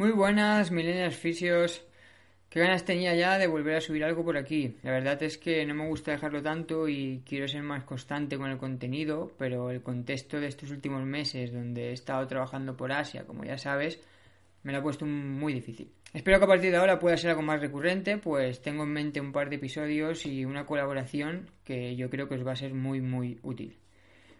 Muy buenas, milenias fisios. Qué ganas tenía ya de volver a subir algo por aquí. La verdad es que no me gusta dejarlo tanto y quiero ser más constante con el contenido, pero el contexto de estos últimos meses donde he estado trabajando por Asia, como ya sabes, me lo ha puesto muy difícil. Espero que a partir de ahora pueda ser algo más recurrente, pues tengo en mente un par de episodios y una colaboración que yo creo que os va a ser muy muy útil.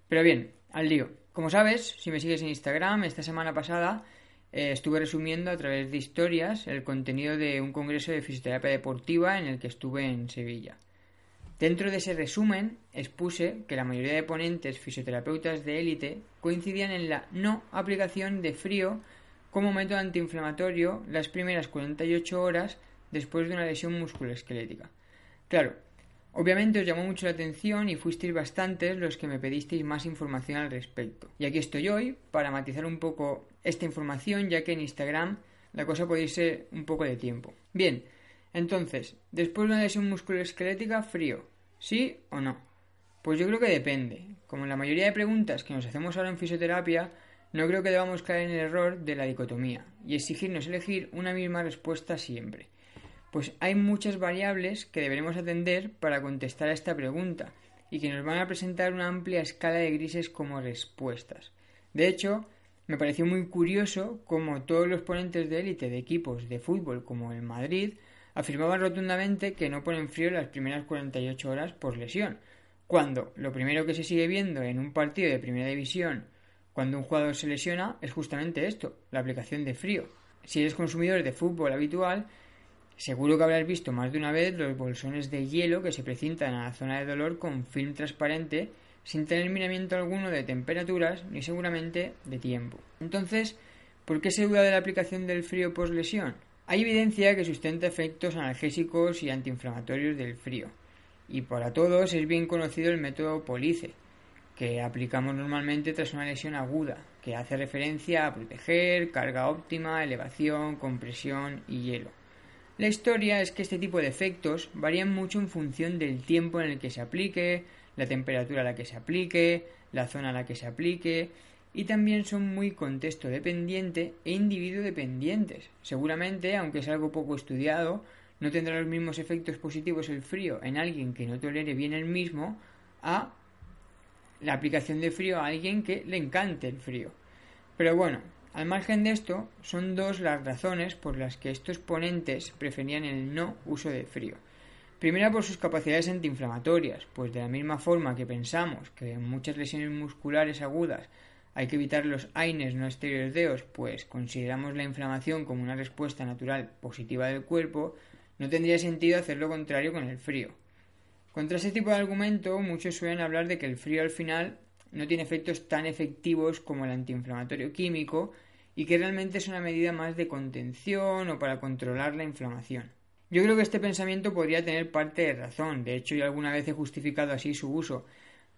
Pero bien, al lío. Como sabes, si me sigues en Instagram, esta semana pasada eh, estuve resumiendo a través de historias el contenido de un congreso de fisioterapia deportiva en el que estuve en Sevilla. Dentro de ese resumen expuse que la mayoría de ponentes fisioterapeutas de élite coincidían en la no aplicación de frío como método antiinflamatorio las primeras 48 horas después de una lesión musculoesquelética. Claro, Obviamente os llamó mucho la atención y fuisteis bastantes los que me pedisteis más información al respecto. Y aquí estoy hoy para matizar un poco esta información, ya que en Instagram la cosa puede irse un poco de tiempo. Bien, entonces, después de una lesión musculoesquelética, frío, ¿sí o no? Pues yo creo que depende. Como en la mayoría de preguntas que nos hacemos ahora en fisioterapia, no creo que debamos caer en el error de la dicotomía y exigirnos elegir una misma respuesta siempre. Pues hay muchas variables que deberemos atender para contestar a esta pregunta y que nos van a presentar una amplia escala de grises como respuestas. De hecho, me pareció muy curioso cómo todos los ponentes de élite de equipos de fútbol como el Madrid afirmaban rotundamente que no ponen frío las primeras 48 horas por lesión, cuando lo primero que se sigue viendo en un partido de primera división cuando un jugador se lesiona es justamente esto, la aplicación de frío. Si eres consumidor de fútbol habitual, Seguro que habrás visto más de una vez los bolsones de hielo que se precintan a la zona de dolor con film transparente sin tener miramiento alguno de temperaturas ni seguramente de tiempo. Entonces, ¿por qué se duda de la aplicación del frío post lesión? Hay evidencia que sustenta efectos analgésicos y antiinflamatorios del frío. Y para todos es bien conocido el método Police, que aplicamos normalmente tras una lesión aguda, que hace referencia a proteger, carga óptima, elevación, compresión y hielo. La historia es que este tipo de efectos varían mucho en función del tiempo en el que se aplique, la temperatura a la que se aplique, la zona a la que se aplique, y también son muy contexto dependiente e individuo dependientes. Seguramente, aunque es algo poco estudiado, no tendrá los mismos efectos positivos el frío en alguien que no tolere bien el mismo a la aplicación de frío a alguien que le encante el frío. Pero bueno, al margen de esto, son dos las razones por las que estos ponentes preferían el no uso de frío. Primera por sus capacidades antiinflamatorias, pues de la misma forma que pensamos que en muchas lesiones musculares agudas hay que evitar los AINES no esteroideos, pues consideramos la inflamación como una respuesta natural positiva del cuerpo, no tendría sentido hacer lo contrario con el frío. Contra ese tipo de argumento, muchos suelen hablar de que el frío al final no tiene efectos tan efectivos como el antiinflamatorio químico y que realmente es una medida más de contención o para controlar la inflamación. Yo creo que este pensamiento podría tener parte de razón, de hecho yo alguna vez he justificado así su uso,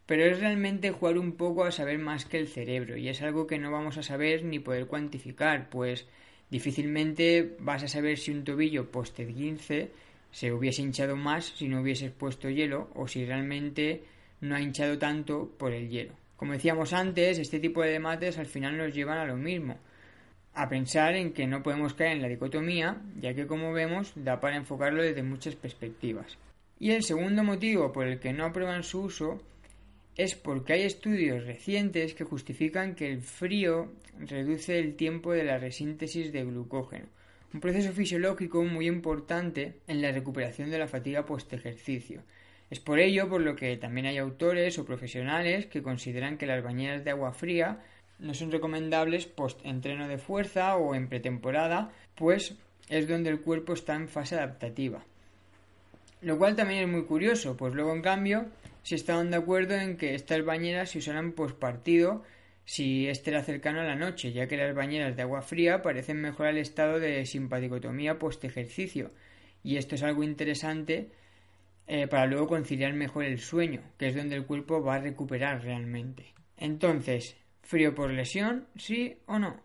pero es realmente jugar un poco a saber más que el cerebro y es algo que no vamos a saber ni poder cuantificar, pues difícilmente vas a saber si un tobillo post 15 se hubiese hinchado más si no hubieses puesto hielo o si realmente no ha hinchado tanto por el hielo. Como decíamos antes, este tipo de debates al final nos llevan a lo mismo, a pensar en que no podemos caer en la dicotomía, ya que como vemos da para enfocarlo desde muchas perspectivas. Y el segundo motivo por el que no aprueban su uso es porque hay estudios recientes que justifican que el frío reduce el tiempo de la resíntesis de glucógeno, un proceso fisiológico muy importante en la recuperación de la fatiga post-ejercicio. Es por ello por lo que también hay autores o profesionales que consideran que las bañeras de agua fría no son recomendables post entreno de fuerza o en pretemporada, pues es donde el cuerpo está en fase adaptativa. Lo cual también es muy curioso, pues luego en cambio se estaban de acuerdo en que estas bañeras se usaran post partido si este era cercano a la noche, ya que las bañeras de agua fría parecen mejorar el estado de simpaticotomía post ejercicio. Y esto es algo interesante eh, para luego conciliar mejor el sueño, que es donde el cuerpo va a recuperar realmente. Entonces, ¿frío por lesión? ¿Sí o no?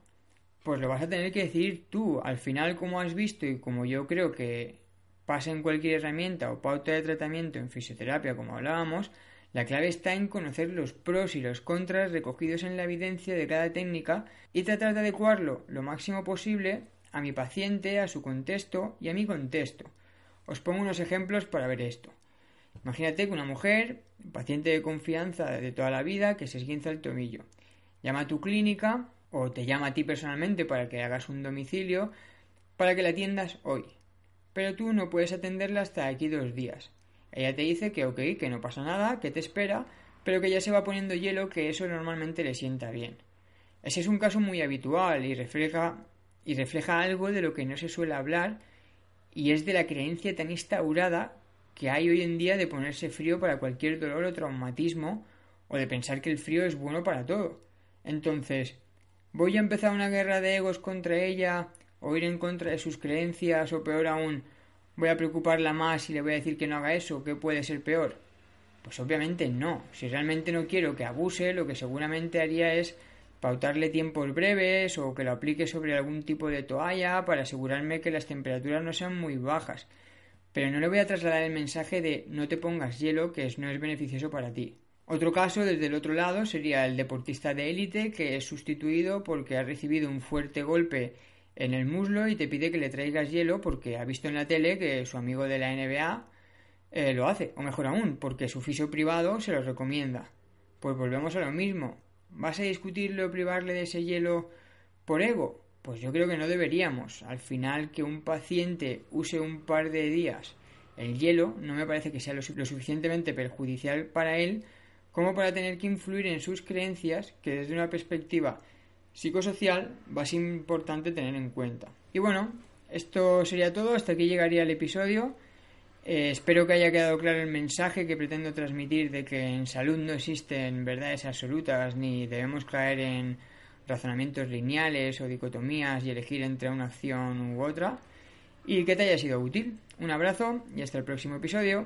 Pues lo vas a tener que decir tú. Al final, como has visto y como yo creo que pasa en cualquier herramienta o pauta de tratamiento en fisioterapia, como hablábamos, la clave está en conocer los pros y los contras recogidos en la evidencia de cada técnica y tratar de adecuarlo lo máximo posible a mi paciente, a su contexto y a mi contexto. Os pongo unos ejemplos para ver esto. Imagínate que una mujer, paciente de confianza de toda la vida, que se esguinza el tomillo, llama a tu clínica o te llama a ti personalmente para que hagas un domicilio para que la atiendas hoy. Pero tú no puedes atenderla hasta aquí dos días. Ella te dice que ok, que no pasa nada, que te espera, pero que ya se va poniendo hielo, que eso normalmente le sienta bien. Ese es un caso muy habitual y refleja, y refleja algo de lo que no se suele hablar y es de la creencia tan instaurada que hay hoy en día de ponerse frío para cualquier dolor o traumatismo o de pensar que el frío es bueno para todo. Entonces, ¿voy a empezar una guerra de egos contra ella o ir en contra de sus creencias o peor aún, voy a preocuparla más y le voy a decir que no haga eso, que puede ser peor? Pues obviamente no. Si realmente no quiero que abuse, lo que seguramente haría es pautarle tiempos breves o que lo aplique sobre algún tipo de toalla para asegurarme que las temperaturas no sean muy bajas. Pero no le voy a trasladar el mensaje de no te pongas hielo que no es beneficioso para ti. Otro caso desde el otro lado sería el deportista de élite que es sustituido porque ha recibido un fuerte golpe en el muslo y te pide que le traigas hielo porque ha visto en la tele que su amigo de la NBA eh, lo hace, o mejor aún, porque su fisio privado se lo recomienda. Pues volvemos a lo mismo. ¿Vas a discutirle o privarle de ese hielo por ego? Pues yo creo que no deberíamos. Al final, que un paciente use un par de días el hielo no me parece que sea lo, lo suficientemente perjudicial para él como para tener que influir en sus creencias que desde una perspectiva psicosocial va a ser importante tener en cuenta. Y bueno, esto sería todo, hasta aquí llegaría el episodio. Eh, espero que haya quedado claro el mensaje que pretendo transmitir de que en salud no existen verdades absolutas ni debemos caer en razonamientos lineales o dicotomías y elegir entre una acción u otra y que te haya sido útil. Un abrazo y hasta el próximo episodio.